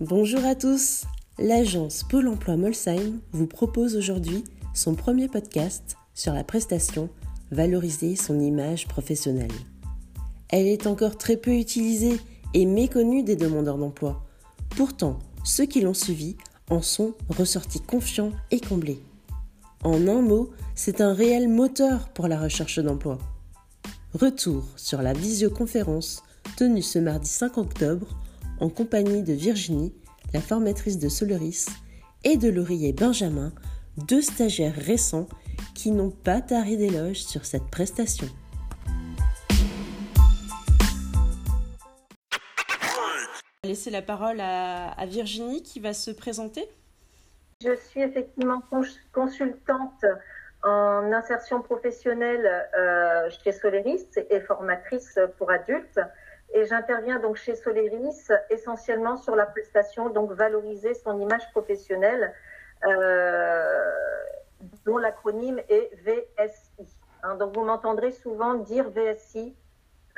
Bonjour à tous. L'agence Pôle emploi Molsheim vous propose aujourd'hui son premier podcast sur la prestation Valoriser son image professionnelle. Elle est encore très peu utilisée et méconnue des demandeurs d'emploi. Pourtant, ceux qui l'ont suivie en sont ressortis confiants et comblés. En un mot, c'est un réel moteur pour la recherche d'emploi. Retour sur la visioconférence tenue ce mardi 5 octobre en compagnie de Virginie, la formatrice de Solaris, et de l'ouvrier Benjamin, deux stagiaires récents qui n'ont pas taré d'éloges sur cette prestation. Laisser la parole à, Virginie qui va se présenter. Je suis effectivement consultante en insertion professionnelle euh, chez Solaris et formatrice pour adultes. Et j'interviens donc chez Soleris essentiellement sur la prestation, donc valoriser son image professionnelle, euh, dont l'acronyme est VSI. Hein, donc vous m'entendrez souvent dire VSI,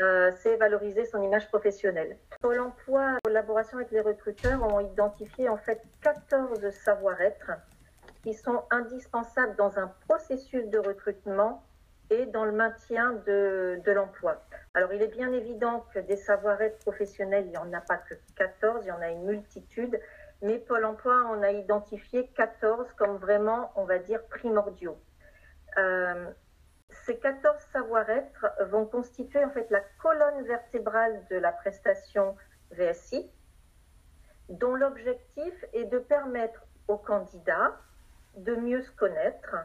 euh, c'est valoriser son image professionnelle. Pôle emploi, en collaboration avec les recruteurs, ont identifié en fait 14 savoir-être qui sont indispensables dans un processus de recrutement et dans le maintien de, l'emploi. Alors, il est bien évident que des savoir-être professionnels, il n'y en a pas que 14, il y en a une multitude, mais Pôle emploi en a identifié 14 comme vraiment, on va dire, primordiaux. Euh, ces 14 savoir-être vont constituer en fait la colonne vertébrale de la prestation VSI, dont l'objectif est de permettre aux candidats de mieux se connaître,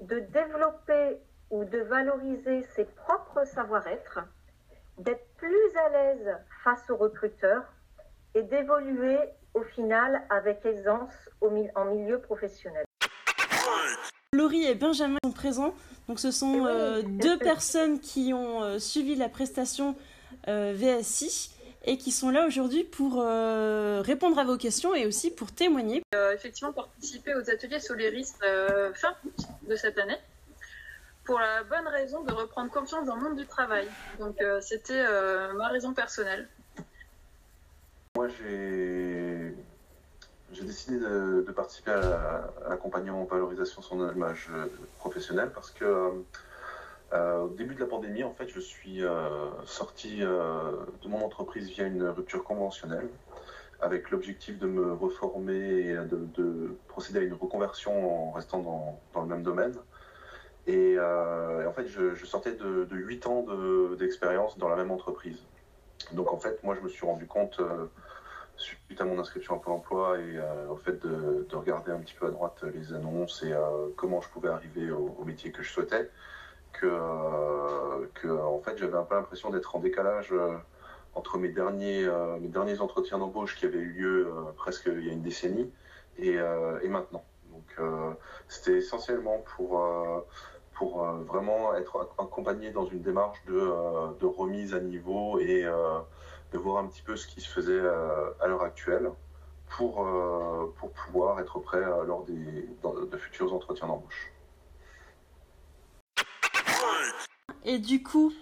de développer ou de valoriser ses propres savoir-être, d'être plus à l'aise face aux recruteurs et d'évoluer au final avec aisance en milieu professionnel. Laurie et Benjamin sont présents. Donc ce sont euh, deux personnes qui ont euh, suivi la prestation euh, VSI et qui sont là aujourd'hui pour répondre à vos questions et aussi pour témoigner. effectivement, participer aux ateliers Soleris fin août de cette année pour la bonne raison de reprendre confiance dans le monde du travail. Donc euh, c'était euh, ma raison personnelle. Moi j'ai décidé de, participer à, l'accompagnement en valorisation de son image euh, professionnelle parce que au début de la pandémie, en fait, je suis sorti de mon entreprise via une rupture conventionnelle avec l'objectif de me reformer et de, procéder à une reconversion en restant dans, dans le même domaine. Euh, et, en fait, je, sortais de, 8 ans d'expérience dans la même entreprise. Donc en fait, moi, je me suis rendu compte, euh, suite à mon inscription à Pôle emploi et euh, au fait de, regarder un petit peu à droite les annonces et comment je pouvais arriver au, métier que je souhaitais, que, en fait, j'avais un peu l'impression d'être en décalage entre mes derniers, mes derniers entretiens d'embauche qui avaient eu lieu presque il y a une décennie et, et maintenant. Donc c'était essentiellement pour pour euh, vraiment être accompagné dans une démarche de, euh, de remise à niveau et euh, de voir un petit peu ce qui se faisait à l'heure actuelle pour, pour pouvoir être prêt lors des, de futurs entretiens d'embauche. Et du coup,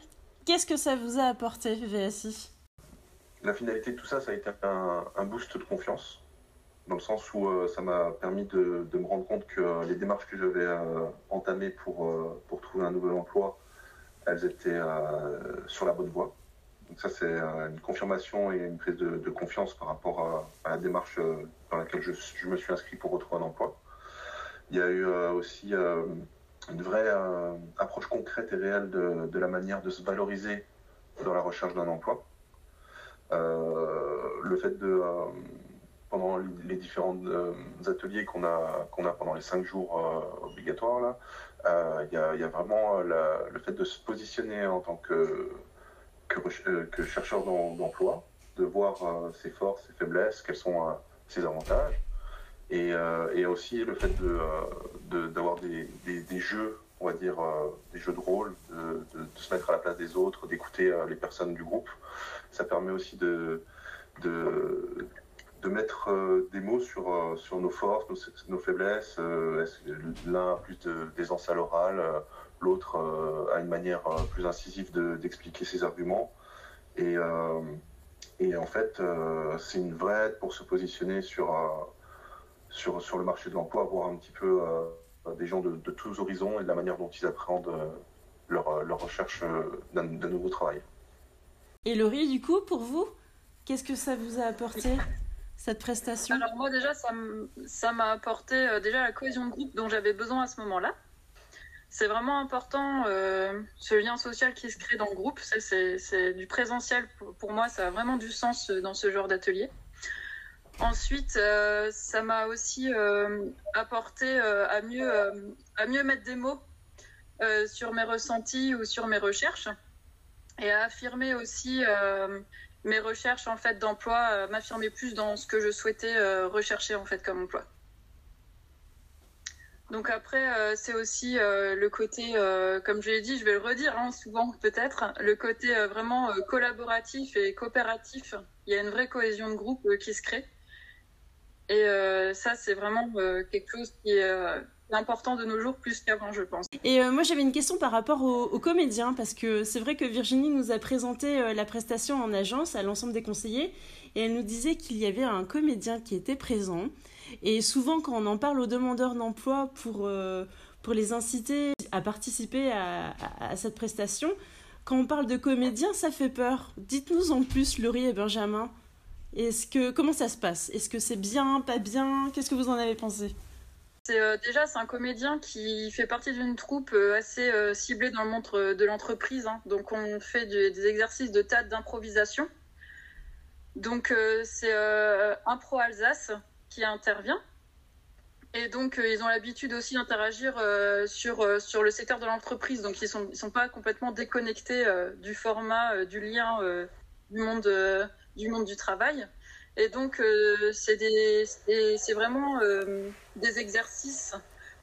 qu'est-ce que ça vous a apporté, VSI La finalité de tout ça, ça a été un, un boost de confiance dans le sens où euh, ça m'a permis de, me rendre compte que les démarches que j'avais euh, entamées pour, euh, pour trouver un nouvel emploi, elles étaient sur la bonne voie. Donc ça, c'est une confirmation et une prise de, confiance par rapport à, la démarche dans laquelle je, me suis inscrit pour retrouver un emploi. Il y a eu aussi une vraie approche concrète et réelle de, la manière de se valoriser dans la recherche d'un emploi. le fait de pendant les différents euh, ateliers qu'on a, a pendant les cinq jours euh, obligatoires, euh, il y, a, vraiment le fait de se positionner en tant que, que, chercheur d'emploi, de voir ses forces, ses faiblesses, quels sont ses avantages, et, et, aussi le fait d'avoir de, des, des, jeux, on va dire, des jeux de rôle, de, de, se mettre à la place des autres, d'écouter les personnes du groupe. Ça permet aussi de, de, mettre des mots sur, sur nos forces, nos, faiblesses. L'un a plus d'aisance à l'oral, l'autre a une manière plus incisive d'expliquer ses arguments. Et, et en fait, c'est une vraie aide pour se positionner sur, sur, sur le marché de l'emploi, voir un petit peu des gens de, tous horizons et de la manière dont ils appréhendent leur, leur recherche d'un nouveau travail. Et Laurie, du coup, pour vous, qu'est-ce que ça vous a apporté cette prestation? Alors moi déjà, ça m'a apporté euh, déjà la cohésion de groupe dont j'avais besoin à ce moment-là. C'est vraiment important euh, ce lien social qui se crée dans le groupe. C'est du présentiel pour, moi, ça a vraiment du sens euh, dans ce genre d'atelier. Ensuite, ça m'a aussi apporté à, mieux, à mieux mettre des mots sur mes ressentis ou sur mes recherches et à affirmer aussi euh, mes recherches en fait d'emploi, euh, m'affirmer plus dans ce que je souhaitais euh, rechercher en fait comme emploi. Donc après, c'est aussi le côté, comme je l'ai dit, je vais le redire hein, souvent peut-être, le côté vraiment collaboratif et coopératif. Il y a une vraie cohésion de groupe qui se crée. Et ça, c'est vraiment quelque chose qui est important de nos jours plus qu'avant, je pense. Et euh, moi, j'avais une question par rapport aux, comédiens, parce que c'est vrai que Virginie nous a présenté euh, la prestation en agence à l'ensemble des conseillers, et elle nous disait qu'il y avait un comédien qui était présent. Et souvent, quand on en parle aux demandeurs d'emploi pour, euh, pour les inciter à participer à, cette prestation, quand on parle de comédien, ça fait peur. Dites-nous en plus, Laurie et Benjamin. Est-ce que comment ça se passe? Est-ce que c'est bien, pas bien? Qu'est-ce que vous en avez pensé? C'est euh, déjà c'est un comédien qui fait partie d'une troupe euh, assez euh, ciblée dans le monde de l'entreprise. Hein. Donc on fait des exercices de théâtre d'improvisation. Donc c'est un pro Alsace qui intervient. Et donc ils ont l'habitude aussi d'interagir sur, sur le secteur de l'entreprise. Donc ils ne sont, sont pas complètement déconnectés du format, du lien du, monde, du monde du travail. Et donc, euh, c'est vraiment euh, des exercices.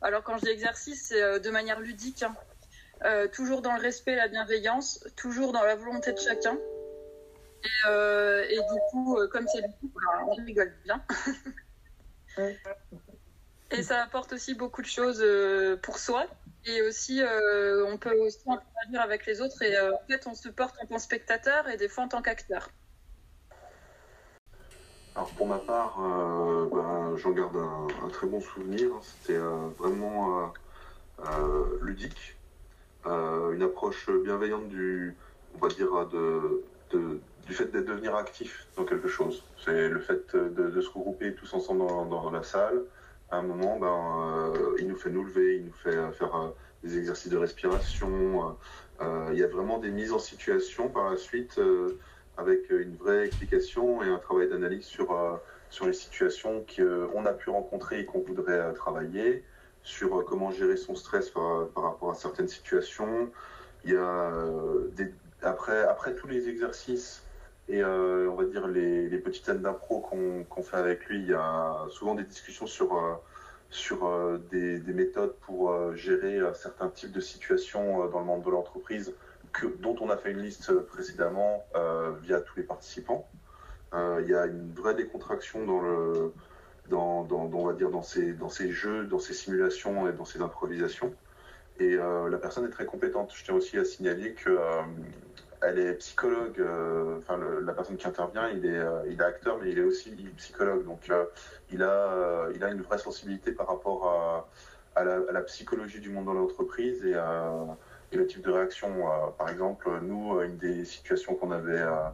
Alors, quand je dis exercice, c'est euh, de manière ludique, hein. toujours dans le respect et la bienveillance, toujours dans la volonté de chacun. Et, du coup, comme c'est du coup, on rigole bien. et ça apporte aussi beaucoup de choses pour soi. Et aussi, on peut aussi interagir avec les autres. Et en fait, on se porte en tant que spectateur et des fois en tant qu'acteur. Alors pour ma part, euh, ben, j'en garde un, très bon souvenir. C'était euh, vraiment euh, ludique, une approche bienveillante du, on fait de devenir actif dans quelque chose. C'est le fait de, se regrouper tous ensemble dans, la salle. À un moment, ben, il nous fait nous lever, il nous fait faire des exercices de respiration. il y a vraiment des mises en situation par la suite avec une vraie explication et un travail d'analyse sur, euh, sur les situations qu'on a pu rencontrer et qu'on voudrait euh, travailler, sur euh, comment gérer son stress par, rapport à certaines situations. Il y a après, après tous les exercices et on va dire les, les petites scènes d'impro qu'on fait avec lui, il y a souvent des discussions sur, sur des, méthodes pour gérer certains types de situations dans le monde de l'entreprise dont on a fait une liste précédemment euh, via tous les participants. Euh, il y a une vraie décontraction dans le, dans, on va dire dans ces, dans ces jeux, dans ces simulations et dans ces improvisations. Et euh, la personne est très compétente. Je tiens aussi à signaler que elle est psychologue. enfin, la personne qui intervient, il est, il est acteur, mais il est aussi psychologue. Donc, il a, il a une vraie sensibilité par rapport à, à, la, à la, psychologie du monde dans l'entreprise et à le type de réaction. Euh, par exemple, nous, euh, une des situations qu'on avait euh,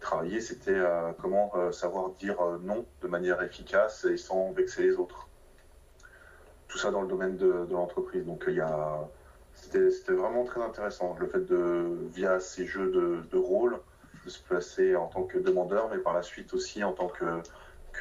travaillé, c'était comment savoir dire non de manière efficace et sans vexer les autres. Tout ça dans le domaine de, l'entreprise. Donc il y a, c'était vraiment très intéressant le fait de, via ces jeux de, rôle, de se placer en tant que demandeur, mais par la suite aussi en tant que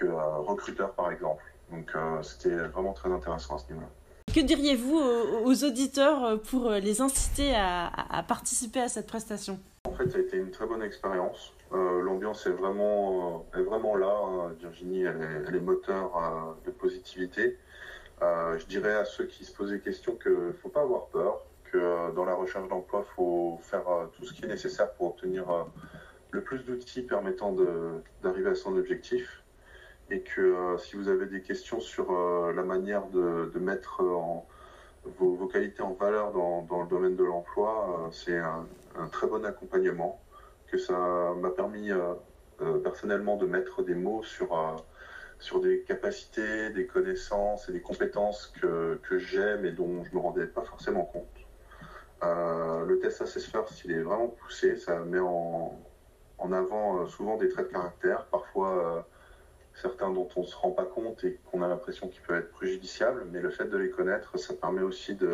recruteur, par exemple. Donc c'était vraiment très intéressant à ce niveau-là. Que diriez-vous aux, auditeurs pour les inciter à, participer à cette prestation? En fait, ça a été une très bonne expérience. Euh, l'ambiance est vraiment, est vraiment là. Hein. Virginie, elle est, moteur euh, de positivité. Euh, je dirais à ceux qui se posent des questions qu'il ne faut pas avoir peur, que dans la recherche d'emploi, il faut faire tout ce qui est nécessaire pour obtenir le plus d'outils permettant d'arriver à son objectif et que si vous avez des questions sur la manière de, mettre vos, qualités en valeur dans, le domaine de l'emploi, c'est un, très bon accompagnement, que ça m'a permis personnellement de mettre des mots sur sur des capacités, des connaissances et des compétences que, que j'aime et dont je ne me rendais pas forcément compte. Euh, le test Assess First, il est vraiment poussé, ça met en, en avant euh, souvent des traits de caractère, parfois euh, certains dont on ne se rend pas compte et qu'on a l'impression qu'ils peuvent être préjudiciables, mais le fait de les connaître, ça permet aussi de,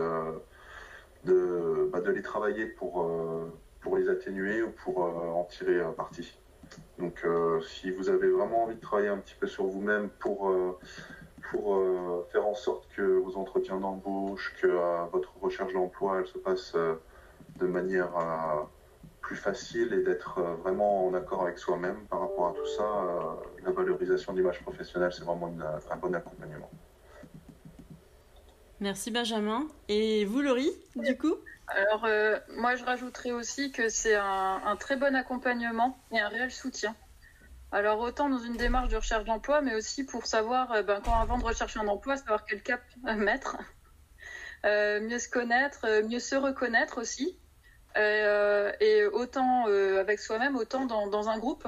de, bah, les travailler pour, pour les atténuer ou pour en tirer parti. Donc, euh, si vous avez vraiment envie de travailler un petit peu sur vous-même pour, euh, pour euh, faire en sorte que vos entretiens d'embauche, que votre recherche d'emploi, elle se passe de manière plus facile et d'être vraiment en accord avec soi-même par rapport à tout ça, la valorisation de l'image professionnelle, c'est vraiment un bon accompagnement. Merci Benjamin. Et vous, Laurie, du coup? Alors, euh, moi, je rajouterais aussi que c'est un, très bon accompagnement et un réel soutien. Alors, autant dans une démarche de recherche d'emploi, mais aussi pour savoir, euh, ben, quand avant de rechercher un emploi, savoir quel cap mettre, euh, mieux se connaître, mieux se reconnaître aussi. Et autant avec soi-même, autant dans un groupe.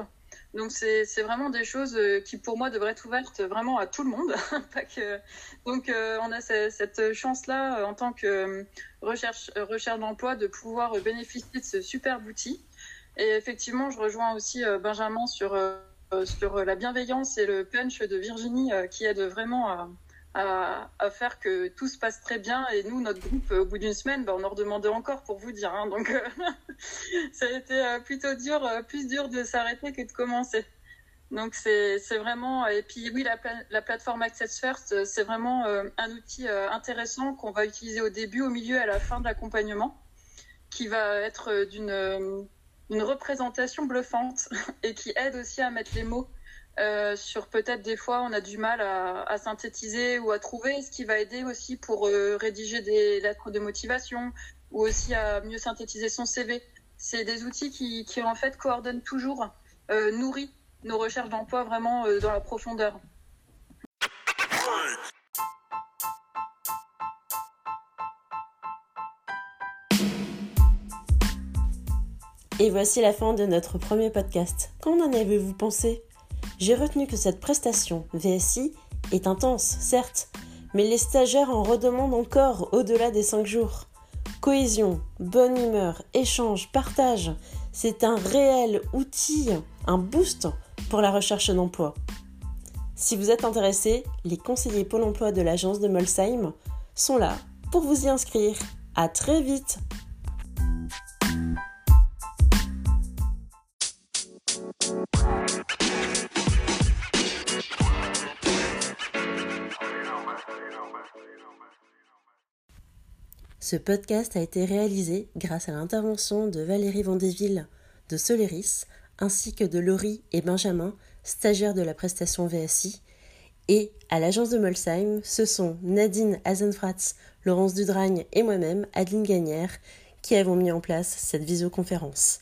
Donc c'est vraiment des choses euh, qui pour moi devraient être ouvertes vraiment à tout le monde. Donc euh, on a cette chance-là euh, en tant que recherche, recherche d'emploi de pouvoir bénéficier de ce superbe outil. Et effectivement, je rejoins aussi Benjamin sur, sur la bienveillance et le punch de Virginie qui aide vraiment à, à, faire que tout se passe très bien. Et nous, notre groupe, au bout d'une semaine, bah, on en redemandait encore pour vous dire. Hein. donc, euh, ça a été euh, plutôt dur, euh, plus dur de s'arrêter que de commencer. Donc, c'est vraiment. Et puis, oui, la, la plateforme Access First, c'est vraiment un outil intéressant qu'on va utiliser au début, au milieu et à la fin de l'accompagnement, qui va être d'une une représentation bluffante et qui aide aussi à mettre les mots euh, sur peut-être des fois on a du mal à, synthétiser ou à trouver, ce qui va aider aussi pour euh, rédiger des lettres de motivation ou aussi à mieux synthétiser son CV. C'est des outils qui, en fait coordonnent toujours, euh, nourrit nos recherches d'emploi vraiment dans la profondeur. Et voici la fin de notre premier podcast. Qu'en en avez-vous pensé? J'ai retenu que cette prestation VSI est intense, certes, mais les stagiaires en redemandent encore au-delà des 5 jours. Cohésion, bonne humeur, échange, partage, c'est un réel outil, un boost pour la recherche d'emploi. Si vous êtes intéressé, les conseillers Pôle emploi de l'agence de Molsheim sont là pour vous y inscrire. À très vite! Ce podcast a été réalisé grâce à l'intervention de Valérie Vandéville de Soleris, ainsi que de Laurie et Benjamin, stagiaires de la prestation VSI, et à l'agence de Molsheim, ce sont Nadine Azenfratz, Laurence Dudragne et moi-même, Adeline Gagnère, qui avons mis en place cette visioconférence.